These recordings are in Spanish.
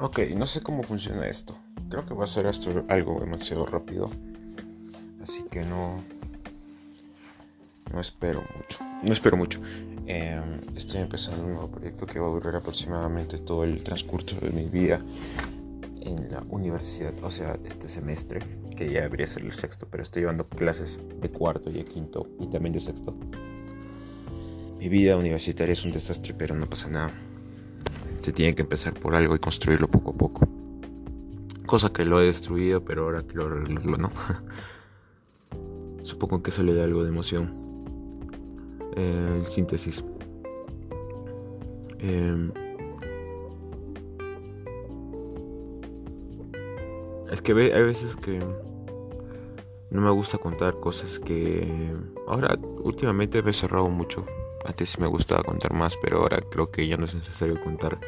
Ok, no sé cómo funciona esto. Creo que va a ser esto algo demasiado rápido. Así que no. No espero mucho. No espero mucho. Em, estoy empezando un nuevo proyecto que va a durar aproximadamente todo el transcurso de mi vida en la universidad. O sea, este semestre, que ya debería ser el sexto, pero estoy llevando clases de cuarto y de quinto y también de sexto. Mi vida universitaria es un desastre, pero no pasa nada se tiene que empezar por algo y construirlo poco a poco. Cosa que lo he destruido, pero ahora quiero arreglarlo, ¿no? Supongo que eso le da algo de emoción. El síntesis. Em, es que hay veces que no me gusta contar cosas que ahora últimamente me he cerrado mucho antes me gustaba contar más, pero ahora creo que ya no es necesario contar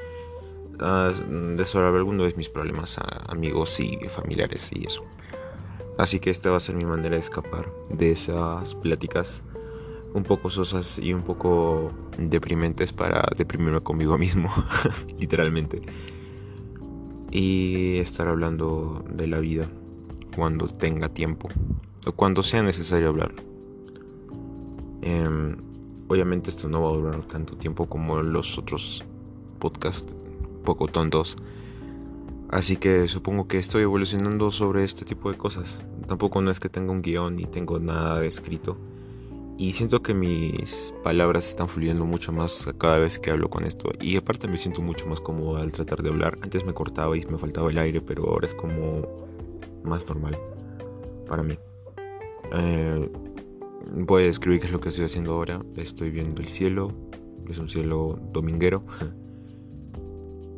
uh, de alguno de mis problemas a amigos y familiares y eso. Así que esta va a ser mi manera de escapar de esas pláticas un poco sosas y un poco deprimentes para deprimirme conmigo mismo, literalmente. Y estar hablando de la vida cuando tenga tiempo o cuando sea necesario hablarlo. Eh, Obviamente esto no va a durar tanto tiempo como los otros podcasts poco tontos. Así que supongo que estoy evolucionando sobre este tipo de cosas. Tampoco no es que tenga un guion ni tengo nada escrito. Y siento que mis palabras están fluyendo mucho más cada vez que hablo con esto. Y aparte me siento mucho más cómodo al tratar de hablar. Antes me cortaba y me faltaba el aire, pero ahora es como más normal para mí. Eh, voy a describir qué es lo que estoy haciendo ahora. Estoy viendo el cielo. Es un cielo dominguero.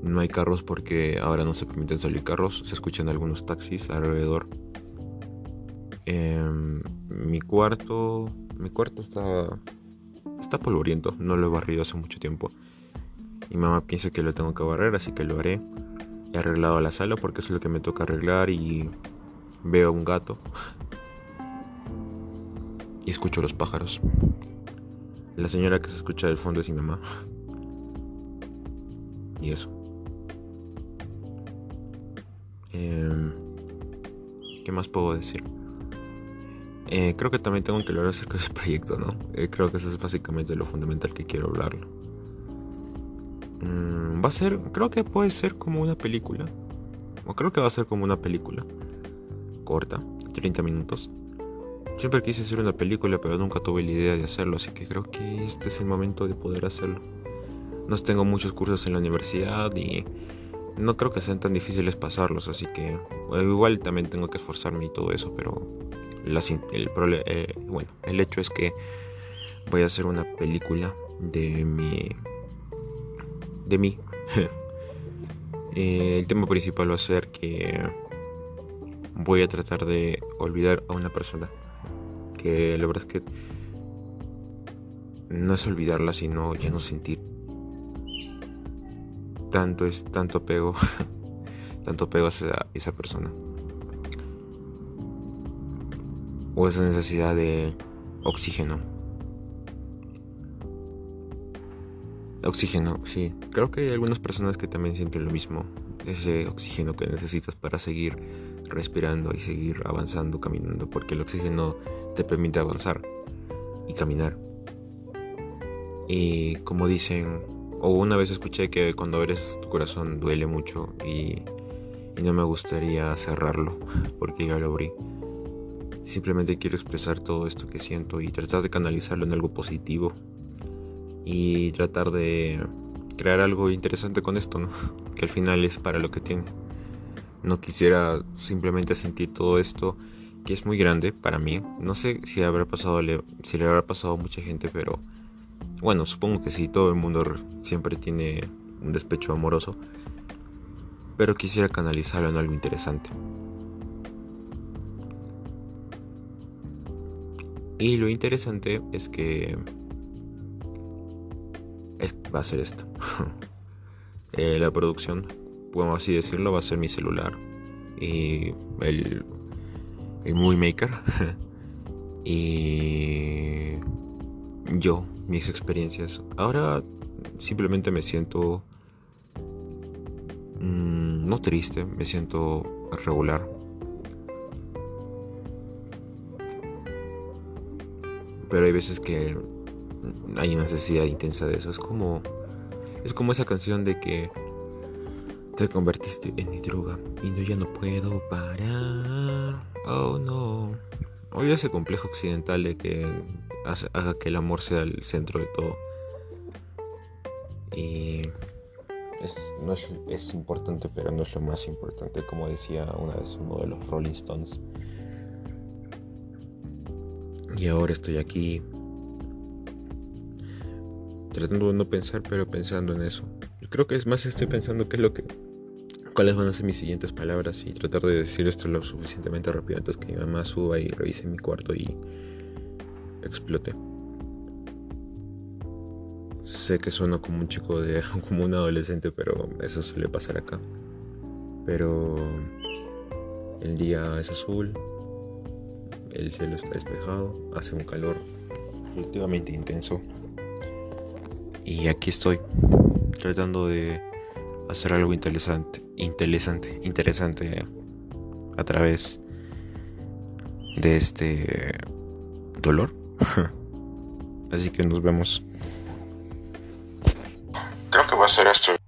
No hay carros porque ahora no se permiten salir carros. Se escuchan algunos taxis alrededor. Em, mi cuarto. Mi cuarto está. Está polvoriento. No lo he barrido hace mucho tiempo. Mi mamá piensa que lo tengo que barrer, así que lo haré. He arreglado la sala porque es lo que me toca arreglar y veo un gato escucho los pájaros. La señora que se escucha del fondo es mi mamá. Y eso. Em, ¿Qué más puedo decir? Eh, creo que también tengo que hablar acerca de ese proyecto, ¿no? Eh, creo que eso es básicamente lo fundamental que quiero hablarlo. Mm, va a ser, creo que puede ser como una película. O creo que va a ser como una película. Corta, 30 minutos. Siempre quise hacer una película, pero nunca tuve la idea de hacerlo, así que creo que este es el momento de poder hacerlo. No tengo muchos cursos en la universidad y no creo que sean tan difíciles pasarlos, así que igual también tengo que esforzarme y todo eso, pero el, eh, bueno, el hecho es que voy a hacer una película de mi... de mí. Eh, el tema principal va a ser que voy a tratar de olvidar a una persona que la verdad es que no es olvidarla, sino ya no sentir tanto, es tanto apego, tanto apego a esa, persona. O esa necesidad de oxígeno. Oxígeno, sí. Creo que hay algunas personas que también sienten lo mismo. Ese oxígeno que necesitas para seguir respirando y seguir avanzando, caminando, porque el oxígeno te permite avanzar y caminar. Y como dicen, o una vez escuché que cuando eres tu corazón duele mucho y, no me gustaría cerrarlo porque ya lo abrí. Simplemente quiero expresar todo esto que siento y tratar de canalizarlo en algo positivo y tratar de crear algo interesante con esto. Que al final es para lo que tiene. No quisiera simplemente sentir todo esto que es muy grande para mí. No sé si habrá pasado si le habrá pasado a mucha gente, pero bueno, supongo que sí, todo el mundo siempre tiene un despecho amoroso. Pero quisiera canalizarlo en algo interesante. Y lo interesante es que es, va a ser esto. Eh, la producción podemos así decirlo, va a ser mi celular y el, el Movie Maker y yo, mis experiencias. Ahora simplemente me siento mm, no triste, me siento regular. Pero hay veces que hay una necesidad intensa de eso. Es como es como esa canción de que te convertiste en mi droga y no ya no puedo parar. Oh no. Hoy ese complejo occidental de que haga que el amor sea el centro de todo. Y es, no es, es, importante, pero no es lo más importante, como decía una vez uno de los Rolling Stones. Y ahora estoy aquí tratando de no pensar, pero pensando en eso. Yo creo que es más estoy pensando qué es lo que cuáles van a ser mis siguientes palabras y tratar de decir esto lo suficientemente rápido antes que mi mamá suba y revise mi cuarto y explote. Sé que suena como un chico de como un adolescente, pero eso suele pasar acá. Pero el día es azul, el cielo está despejado, hace un calor relativamente intenso. Y aquí estoy, tratando de hacer algo interesante, interesante, interesante a través de este dolor. Así que nos vemos. Creo que va a ser esto.